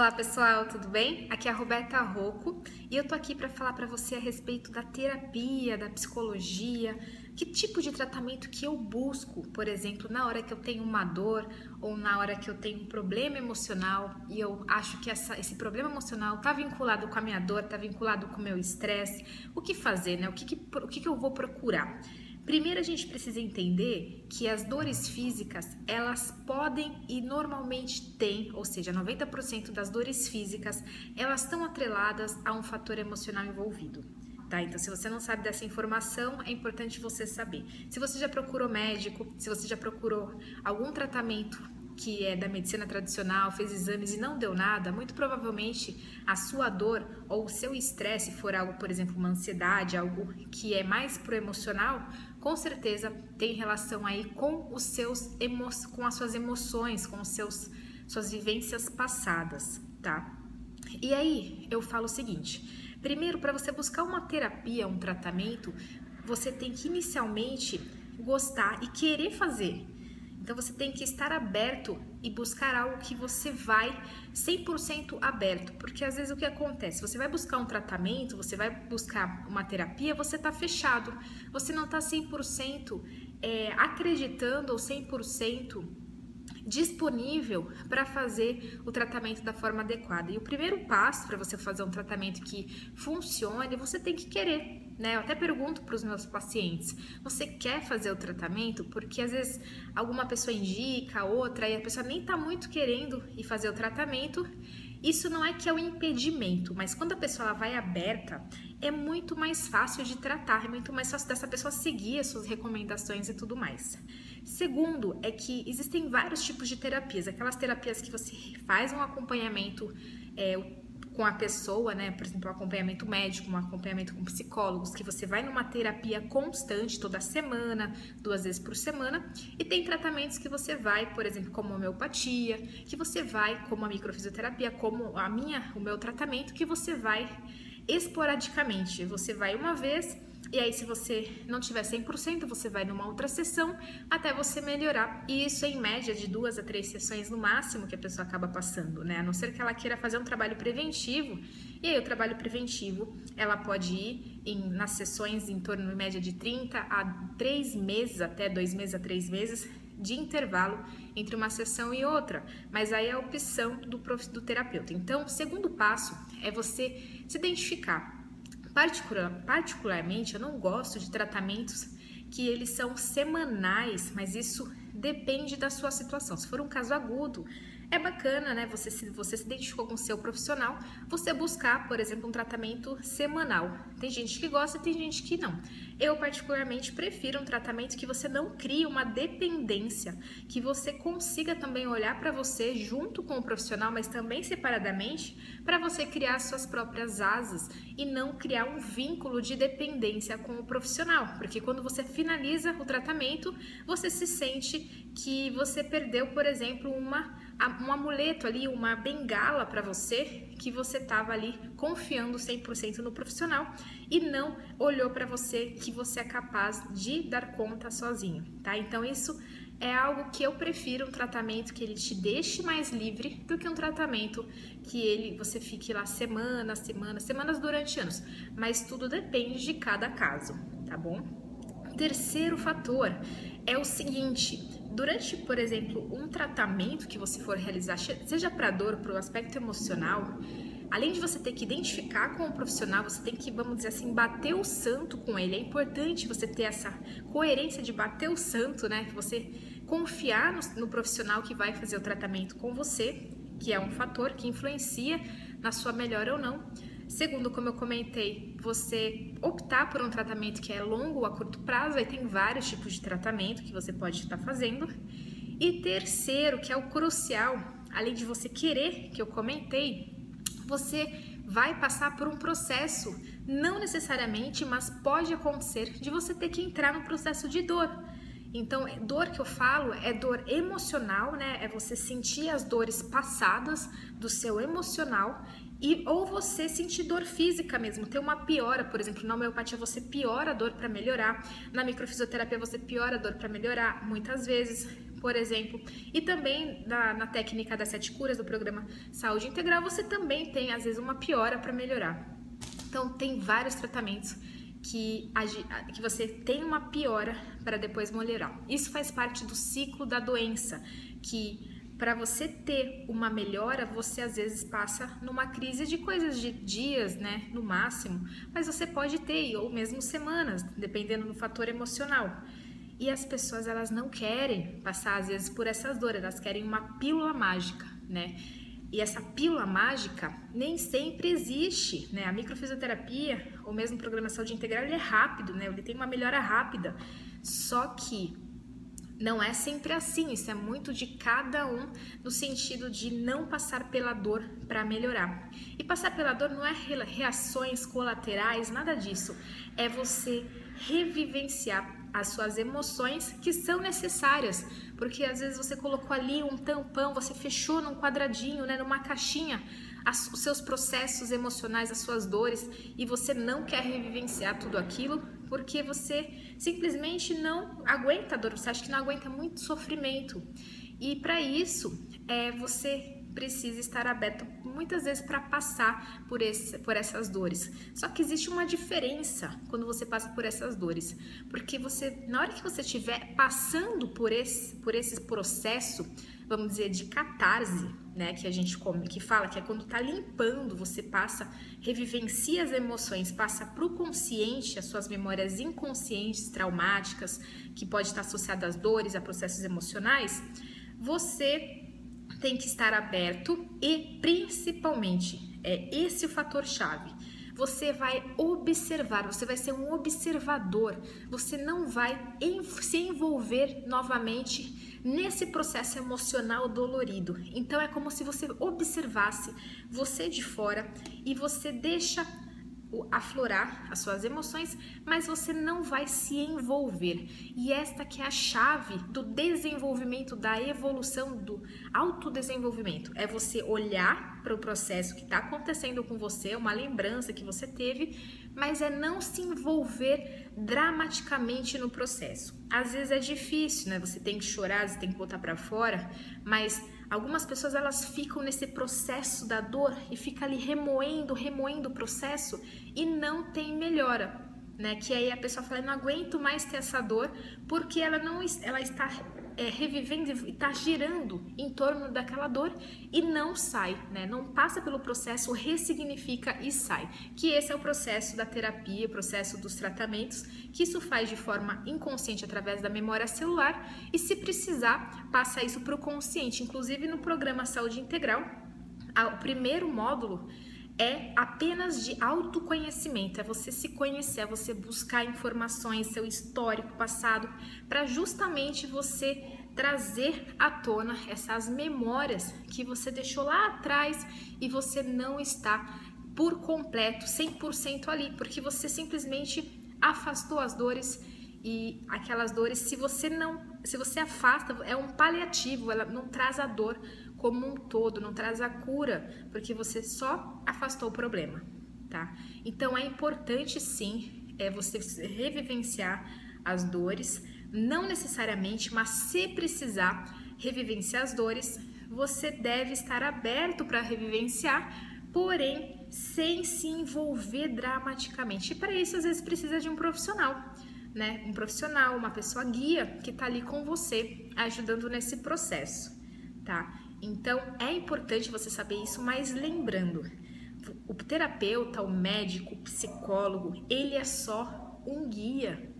Olá pessoal, tudo bem? Aqui é a Roberta Rocco e eu tô aqui para falar para você a respeito da terapia, da psicologia, que tipo de tratamento que eu busco, por exemplo, na hora que eu tenho uma dor ou na hora que eu tenho um problema emocional e eu acho que essa, esse problema emocional tá vinculado com a minha dor, tá vinculado com o meu estresse, o que fazer, né? O que, que, o que, que eu vou procurar? Primeiro a gente precisa entender que as dores físicas, elas podem e normalmente têm, ou seja, 90% das dores físicas, elas estão atreladas a um fator emocional envolvido. Tá? Então, se você não sabe dessa informação, é importante você saber. Se você já procurou médico, se você já procurou algum tratamento que é da medicina tradicional, fez exames e não deu nada, muito provavelmente a sua dor ou o seu estresse for algo, por exemplo, uma ansiedade, algo que é mais pro emocional, com certeza tem relação aí com os seus emo com as suas emoções, com os seus suas vivências passadas, tá? E aí, eu falo o seguinte: primeiro, para você buscar uma terapia, um tratamento, você tem que inicialmente gostar e querer fazer. Então você tem que estar aberto e buscar algo que você vai 100% aberto, porque às vezes o que acontece? Você vai buscar um tratamento, você vai buscar uma terapia, você está fechado, você não está 100% é, acreditando ou 100% disponível para fazer o tratamento da forma adequada. E o primeiro passo para você fazer um tratamento que funcione, você tem que querer né? Eu até pergunto para os meus pacientes: você quer fazer o tratamento? Porque às vezes alguma pessoa indica, outra, e a pessoa nem está muito querendo ir fazer o tratamento. Isso não é que é um impedimento, mas quando a pessoa vai aberta, é muito mais fácil de tratar, é muito mais fácil dessa pessoa seguir as suas recomendações e tudo mais. Segundo, é que existem vários tipos de terapias. Aquelas terapias que você faz um acompanhamento é, com a pessoa, né? Por exemplo, um acompanhamento médico, um acompanhamento com psicólogos, que você vai numa terapia constante toda semana, duas vezes por semana, e tem tratamentos que você vai, por exemplo, como homeopatia, que você vai como a microfisioterapia, como a minha, o meu tratamento, que você vai esporadicamente. Você vai uma vez e aí, se você não tiver 100%, você vai numa outra sessão até você melhorar. E isso em média de duas a três sessões no máximo que a pessoa acaba passando, né? A não ser que ela queira fazer um trabalho preventivo. E aí, o trabalho preventivo, ela pode ir em, nas sessões em torno, em média, de 30 a 3 meses, até 2 meses a 3 meses de intervalo entre uma sessão e outra, mas aí é a opção do, do terapeuta. Então, o segundo passo é você se identificar Particular, particularmente, eu não gosto de tratamentos que eles são semanais, mas isso depende da sua situação. Se for um caso agudo, é bacana, né? Você se você se identificou com o seu profissional, você buscar, por exemplo, um tratamento semanal. Tem gente que gosta tem gente que não. Eu particularmente prefiro um tratamento que você não crie uma dependência, que você consiga também olhar para você junto com o profissional, mas também separadamente, para você criar suas próprias asas e não criar um vínculo de dependência com o profissional, porque quando você finaliza o tratamento, você se sente que você perdeu, por exemplo, uma um amuleto ali, uma bengala para você, que você estava ali confiando 100% no profissional e não olhou para você que você é capaz de dar conta sozinho, tá? Então isso é algo que eu prefiro um tratamento que ele te deixe mais livre do que um tratamento que ele você fique lá semanas, semanas, semanas durante anos, mas tudo depende de cada caso, tá bom? Terceiro fator é o seguinte, Durante, por exemplo, um tratamento que você for realizar, seja para dor, para o aspecto emocional, além de você ter que identificar com o profissional, você tem que, vamos dizer assim, bater o santo com ele. É importante você ter essa coerência de bater o santo, né? Você confiar no, no profissional que vai fazer o tratamento com você, que é um fator que influencia na sua melhora ou não. Segundo, como eu comentei, você optar por um tratamento que é longo ou a curto prazo, aí tem vários tipos de tratamento que você pode estar fazendo. E terceiro, que é o crucial, além de você querer, que eu comentei, você vai passar por um processo, não necessariamente, mas pode acontecer de você ter que entrar no processo de dor. Então, dor que eu falo é dor emocional, né? É você sentir as dores passadas do seu emocional e ou você sentir dor física mesmo, ter uma piora, por exemplo, na homeopatia você piora a dor para melhorar, na microfisioterapia você piora a dor para melhorar, muitas vezes por exemplo. E também na, na técnica das sete curas do programa Saúde Integral, você também tem, às vezes, uma piora para melhorar. Então, tem vários tratamentos que, que você tem uma piora para depois melhorar. Isso faz parte do ciclo da doença, que para você ter uma melhora, você às vezes passa numa crise de coisas de dias, né, no máximo, mas você pode ter ou mesmo semanas, dependendo do fator emocional. E as pessoas elas não querem passar às vezes por essas dores, elas querem uma pílula mágica, né? E essa pílula mágica nem sempre existe, né? A microfisioterapia, ou mesmo programação de integral, ele é rápido, né? Ele tem uma melhora rápida. Só que não é sempre assim, isso é muito de cada um no sentido de não passar pela dor para melhorar. E passar pela dor não é reações colaterais, nada disso. É você revivenciar as suas emoções que são necessárias, porque às vezes você colocou ali um tampão, você fechou num quadradinho, né, numa caixinha, as, os seus processos emocionais, as suas dores, e você não quer revivenciar tudo aquilo porque você simplesmente não aguenta a dor, você acha que não aguenta muito sofrimento. E para isso, é, você precisa estar aberto muitas vezes para passar por, esse, por essas dores. Só que existe uma diferença quando você passa por essas dores, porque você, na hora que você estiver passando por esse, por esse processo, vamos dizer, de catarse, né, que a gente come, que fala que é quando tá limpando, você passa, revivencia as emoções, passa para o consciente as suas memórias inconscientes, traumáticas, que pode estar associadas às dores, a processos emocionais, você tem que estar aberto e principalmente é esse o fator chave. Você vai observar, você vai ser um observador, você não vai se envolver novamente nesse processo emocional dolorido. Então é como se você observasse você de fora e você deixa aflorar as suas emoções, mas você não vai se envolver. E esta que é a chave do desenvolvimento, da evolução, do autodesenvolvimento. É você olhar para o processo que está acontecendo com você, uma lembrança que você teve, mas é não se envolver dramaticamente no processo. Às vezes é difícil, né? Você tem que chorar, você tem que botar para fora, mas Algumas pessoas elas ficam nesse processo da dor e fica ali remoendo, remoendo o processo e não tem melhora, né? Que aí a pessoa fala, não aguento mais ter essa dor porque ela não ela está é, revivendo e está girando em torno daquela dor e não sai, né? Não passa pelo processo, ressignifica e sai. Que esse é o processo da terapia, o processo dos tratamentos, que isso faz de forma inconsciente através da memória celular e, se precisar, passa isso para o consciente. Inclusive no programa Saúde Integral, o primeiro módulo é apenas de autoconhecimento, é você se conhecer, é você buscar informações, seu histórico passado, para justamente você trazer à tona essas memórias que você deixou lá atrás e você não está por completo, 100% ali, porque você simplesmente afastou as dores e aquelas dores, se você não, se você afasta, é um paliativo, ela não traz a dor como um todo, não traz a cura, porque você só afastou o problema, tá? Então é importante sim é você revivenciar as dores, não necessariamente, mas se precisar revivenciar as dores, você deve estar aberto para revivenciar, porém sem se envolver dramaticamente. E para isso às vezes precisa de um profissional, né? Um profissional, uma pessoa guia que está ali com você, ajudando nesse processo, tá? Então é importante você saber isso, mas lembrando, o terapeuta, o médico, o psicólogo, ele é só um guia.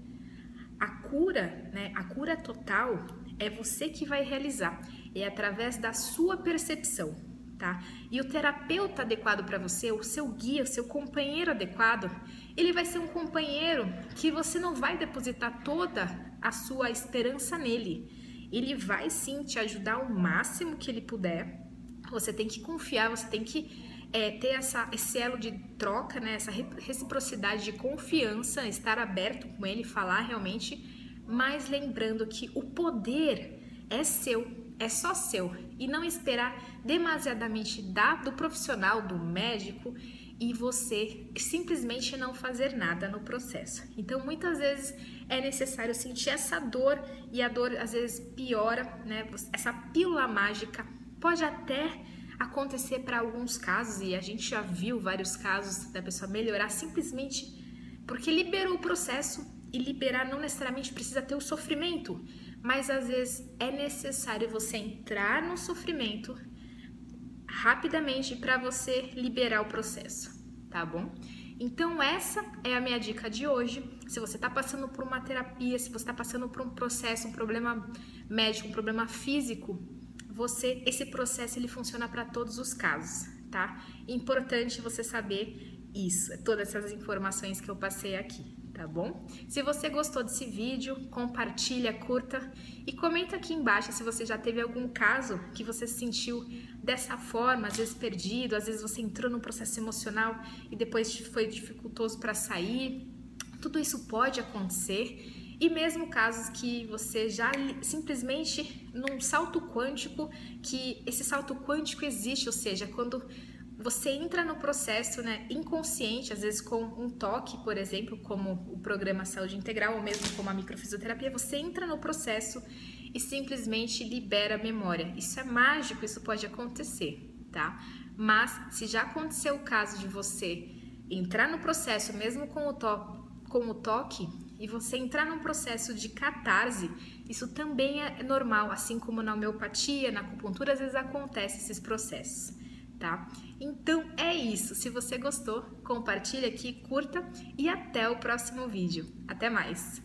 A cura, né, a cura total é você que vai realizar, é através da sua percepção, tá? E o terapeuta adequado para você, o seu guia, o seu companheiro adequado, ele vai ser um companheiro que você não vai depositar toda a sua esperança nele ele vai sim te ajudar o máximo que ele puder. Você tem que confiar, você tem que é, ter essa, esse elo de troca, né? essa reciprocidade de confiança, estar aberto com ele, falar realmente, mas lembrando que o poder é seu, é só seu. e não esperar demasiadamente da, do profissional, do médico e você simplesmente não fazer nada no processo. Então, muitas vezes é necessário sentir essa dor e a dor às vezes piora, né? Essa pílula mágica pode até acontecer para alguns casos e a gente já viu vários casos da pessoa melhorar simplesmente porque liberou o processo e liberar não necessariamente precisa ter o sofrimento, mas às vezes é necessário você entrar no sofrimento rapidamente para você liberar o processo, tá bom? Então essa é a minha dica de hoje. Se você está passando por uma terapia, se você está passando por um processo, um problema médico, um problema físico, você esse processo ele funciona para todos os casos, tá? Importante você saber isso, todas essas informações que eu passei aqui tá bom? Se você gostou desse vídeo, compartilha, curta e comenta aqui embaixo se você já teve algum caso que você se sentiu dessa forma, às vezes perdido, às vezes você entrou num processo emocional e depois foi dificultoso para sair. Tudo isso pode acontecer. E mesmo casos que você já simplesmente num salto quântico, que esse salto quântico existe, ou seja, quando você entra no processo né, inconsciente, às vezes com um toque, por exemplo, como o programa Saúde Integral, ou mesmo como a microfisioterapia, você entra no processo e simplesmente libera a memória. Isso é mágico, isso pode acontecer, tá? Mas se já aconteceu o caso de você entrar no processo, mesmo com o, to com o toque, e você entrar num processo de catarse, isso também é normal, assim como na homeopatia, na acupuntura, às vezes acontece esses processos tá? Então é isso. Se você gostou, compartilhe aqui, curta e até o próximo vídeo. Até mais!